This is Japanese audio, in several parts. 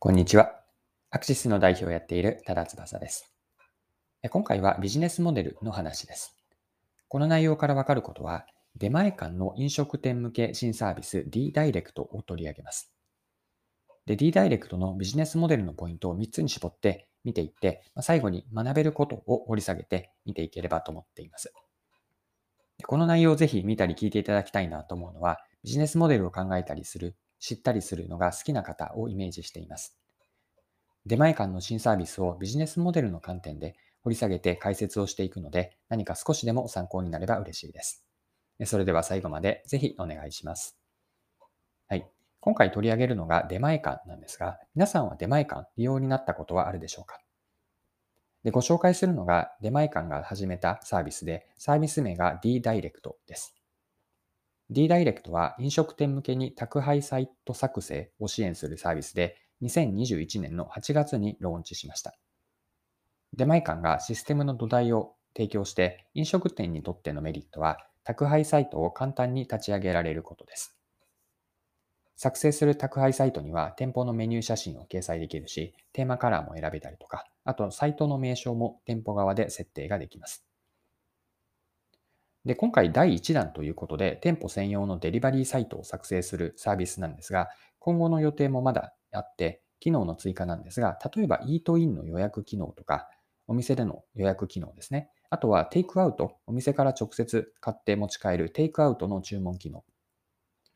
こんにちは。アクシスの代表をやっている多田翼です。今回はビジネスモデルの話です。この内容からわかることは、出前館の飲食店向け新サービス D ダイレクトを取り上げます。で、D ダイレクトのビジネスモデルのポイントを3つに絞って見ていって、最後に学べることを掘り下げて見ていければと思っています。この内容をぜひ見たり聞いていただきたいなと思うのは、ビジネスモデルを考えたりする知ったりするのが好きな方をイメージしています。出前館の新サービスをビジネスモデルの観点で掘り下げて解説をしていくので、何か少しでも参考になれば嬉しいです。それでは最後までぜひお願いします。はい。今回取り上げるのが出前館なんですが、皆さんは出前館利用になったことはあるでしょうか？でご紹介するのが出前館が始めたサービスで、サービス名が D ダイレクトです。D ダイレクトは飲食店向けに宅配サイト作成を支援するサービスで、2021年の8月にローンチしました。出前館がシステムの土台を提供して飲食店にとってのメリットは宅配サイトを簡単に立ち上げられることです。作成する宅配サイトには店舗のメニュー写真を掲載できるし、テーマカラーも選べたりとか、あとサイトの名称も店舗側で設定ができます。で、今回第1弾ということで、店舗専用のデリバリーサイトを作成するサービスなんですが、今後の予定もまだあって、機能の追加なんですが、例えばイートインの予約機能とか、お店での予約機能ですね。あとはテイクアウト、お店から直接買って持ち帰るテイクアウトの注文機能。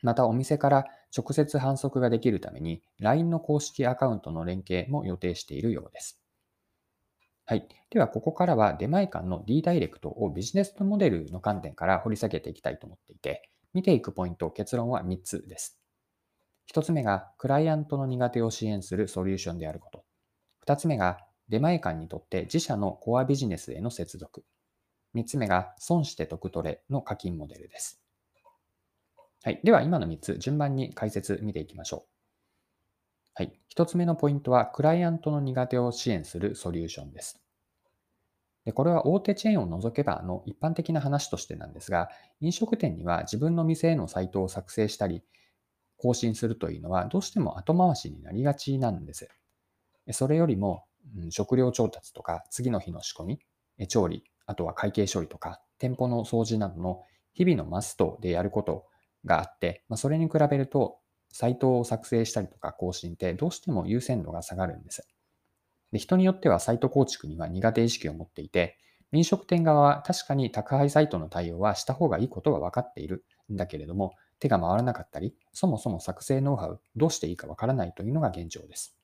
またお店から直接反則ができるために LINE の公式アカウントの連携も予定しているようです。はい。では、ここからは出前館の D ダイレクトをビジネスモデルの観点から掘り下げていきたいと思っていて、見ていくポイント、結論は3つです。1つ目が、クライアントの苦手を支援するソリューションであること。2つ目が、出前館にとって自社のコアビジネスへの接続。3つ目が、損して得取れの課金モデルです。はい。では、今の3つ、順番に解説見ていきましょう。はい。一つ目のポイントは、クライアントの苦手を支援するソリューションです。でこれは大手チェーンを除けばの一般的な話としてなんですが、飲食店には自分の店へのサイトを作成したり、更新するというのはどうしても後回しになりがちなんです。それよりも、うん、食料調達とか、次の日の仕込み、調理、あとは会計処理とか、店舗の掃除などの日々のマストでやることがあって、まあ、それに比べるとサイトを作成したりとか更新ってどうしても優先度が下がるんです。で人によってはサイト構築には苦手意識を持っていて、飲食店側は確かに宅配サイトの対応はした方がいいことは分かっているんだけれども、手が回らなかったり、そもそも作成ノウハウ、どうしていいか分からないというのが現状です。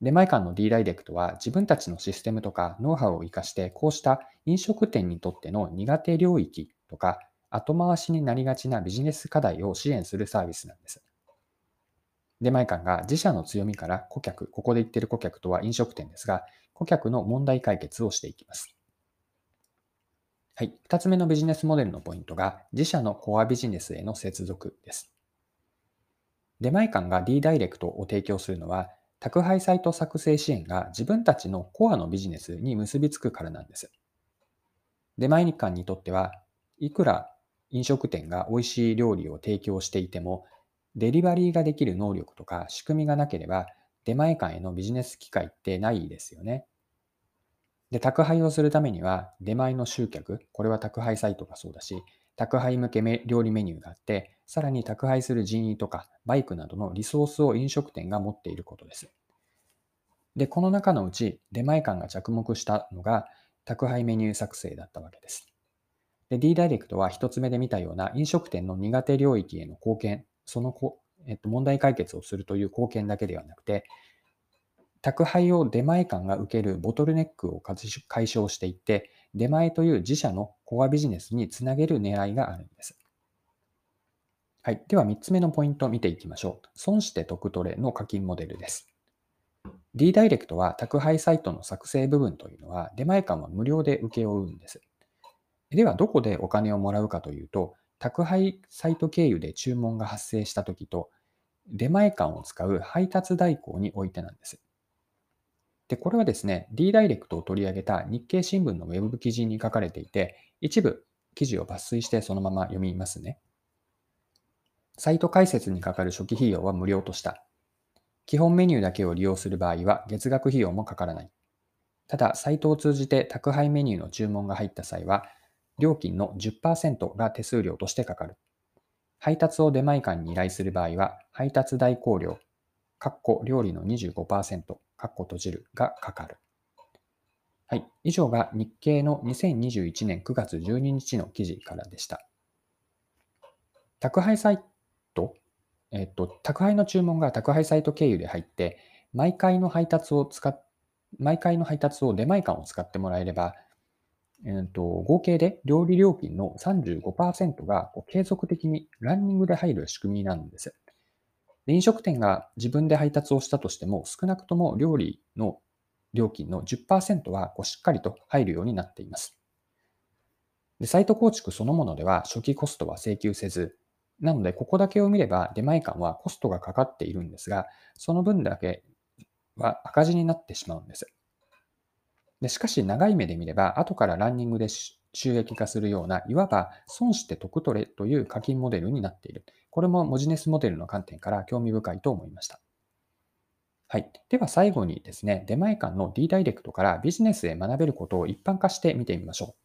出前館の D ダイレクトは自分たちのシステムとかノウハウを活かしてこうした飲食店にとっての苦手領域とか後回しになりがちなビジネス課題を支援するサービスなんです。出前館が自社の強みから顧客、ここで言ってる顧客とは飲食店ですが、顧客の問題解決をしていきます。はい。二つ目のビジネスモデルのポイントが、自社のコアビジネスへの接続です。出前館が D ダイレクトを提供するのは、宅配サイト作成支援が自分たちのコアのビジネスに結びつくからなんです。出前館にとっては、いくら飲食店が美味しい料理を提供していても、デリバリーができる能力とか仕組みがなければ、出前館へのビジネス機会ってないですよね。で、宅配をするためには、出前の集客、これは宅配サイトがそうだし、宅配向け料理メニューがあって、さらに宅配する人員とかバイクなどのリソースを飲食店が持っていることです。で、この中のうち出前館が着目したのが宅配メニュー作成だったわけです。で、D ダイレクトは一つ目で見たような飲食店の苦手領域への貢献、そのこ、えっと、問題解決をするという貢献だけではなくて、宅配を出前館が受けるボトルネックを解消していって、出前という自社のコアビジネスにつなげる狙いがあるんです。はい。では3つ目のポイントを見ていきましょう。損して得取れの課金モデルです。D ダイレクトは宅配サイトの作成部分というのは出前館は無料で請け負うんです。では、どこでお金をもらうかというと、宅配サイト経由で注文が発生したときと、出前館を使う配達代行においてなんです。で、これはですね、D ダイレクトを取り上げた日経新聞のウェブ記事に書かれていて、一部記事を抜粋してそのまま読みますね。サイト開設にかかる初期費用は無料とした。基本メニューだけを利用する場合は月額費用もかからない。ただ、サイトを通じて宅配メニューの注文が入った際は、料金の10%が手数料としてかかる。配達を出前館に依頼する場合は、配達代行料、かっこ料理の25%、かっこ閉じるがかかる。はい。以上が日経の2021年9月12日の記事からでした。宅配サイト、えっと、宅配の注文が宅配サイト経由で入って、毎回の配達を使っ、毎回の配達を出前館を使ってもらえれば、えーと、合計で料理料金の35%がこう継続的にランニングで入る仕組みなんです。で飲食店が自分で配達をしたとしても、少なくとも料理の料金の10%はこうしっかりと入るようになっています。でサイト構築そのものでは初期コストは請求せず、なのでここだけを見れば出前館はコストがかかっているんですが、その分だけは赤字になってしまうんです。でしかし長い目で見れば、後からランニングで収益化するような、いわば損して得取れという課金モデルになっている。これも文字ネスモデルの観点から興味深いと思いました。はい。では最後にですね、出前館の D ダイレクトからビジネスへ学べることを一般化して見てみましょう。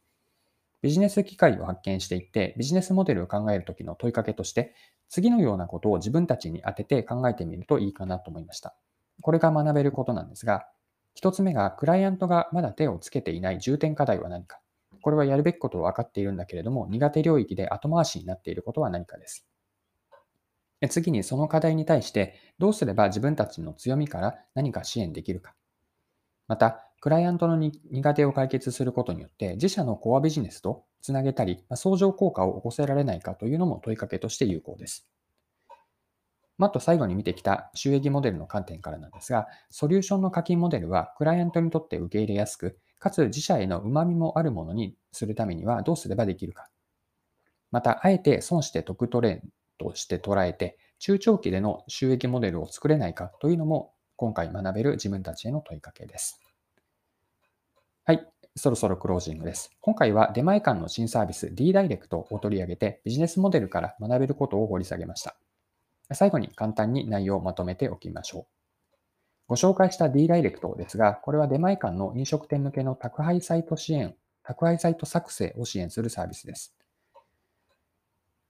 ビジネス機会を発見していって、ビジネスモデルを考えるときの問いかけとして、次のようなことを自分たちに当てて考えてみるといいかなと思いました。これが学べることなんですが、一つ目が、クライアントがまだ手をつけていない重点課題は何か。これはやるべきことを分かっているんだけれども、苦手領域で後回しになっていることは何かです。次にその課題に対して、どうすれば自分たちの強みから何か支援できるか。また、クライアントの苦手を解決することによって、自社のコアビジネスとつなげたり、相乗効果を起こせられないかというのも問いかけとして有効です。まと最後に見てきた収益モデルの観点からなんですが、ソリューションの課金モデルはクライアントにとって受け入れやすく、かつ自社への旨味もあるものにするためにはどうすればできるか。また、あえて損して得トレーとして捉えて、中長期での収益モデルを作れないかというのも、今回学べる自分たちへの問いかけです。はい。そろそろクロージングです。今回は出前館の新サービス D ダイレクトを取り上げてビジネスモデルから学べることを掘り下げました。最後に簡単に内容をまとめておきましょう。ご紹介した D ダイレクトですが、これは出前館の飲食店向けの宅配サイト支援、宅配サイト作成を支援するサービスです。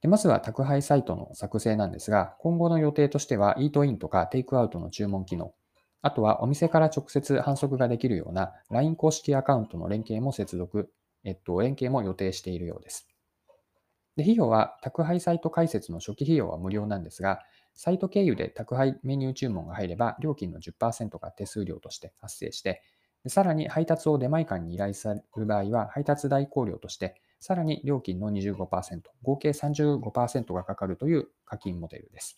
でまずは宅配サイトの作成なんですが、今後の予定としては、イートインとかテイクアウトの注文機能、あとはお店から直接販促ができるような LINE 公式アカウントの連携も接続、えっと、連携も予定しているようです。で費用は宅配サイト開設の初期費用は無料なんですが、サイト経由で宅配メニュー注文が入れば、料金の10%が手数料として発生して、さらに配達を出前館に依頼される場合は、配達代行料として、さらに料金の25%、合計35%がかかるという課金モデルです。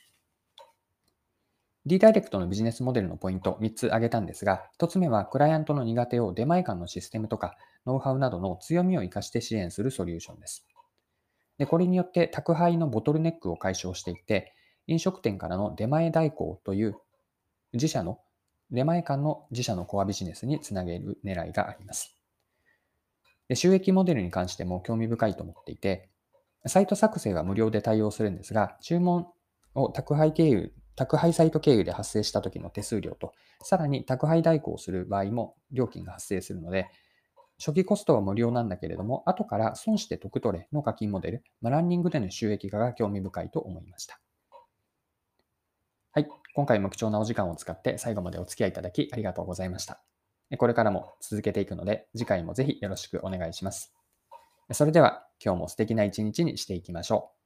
D ダイレクトのビジネスモデルのポイント3つ挙げたんですが、1つ目はクライアントの苦手を出前館のシステムとかノウハウなどの強みを活かして支援するソリューションです。でこれによって宅配のボトルネックを解消していって、飲食店からの出前代行という自社の出前館の自社のコアビジネスにつなげる狙いがあります。で収益モデルに関しても興味深いと思っていて、サイト作成は無料で対応するんですが、注文を宅配経由、宅配サイト経由で発生した時の手数料と、さらに宅配代行をする場合も料金が発生するので、初期コストは無料なんだけれども、後から損して得取れの課金モデル、まランニングでの収益化が興味深いと思いました。はい。今回も貴重なお時間を使って最後までお付き合いいただきありがとうございました。これからも続けていくので、次回もぜひよろしくお願いします。それでは今日も素敵な一日にしていきましょう。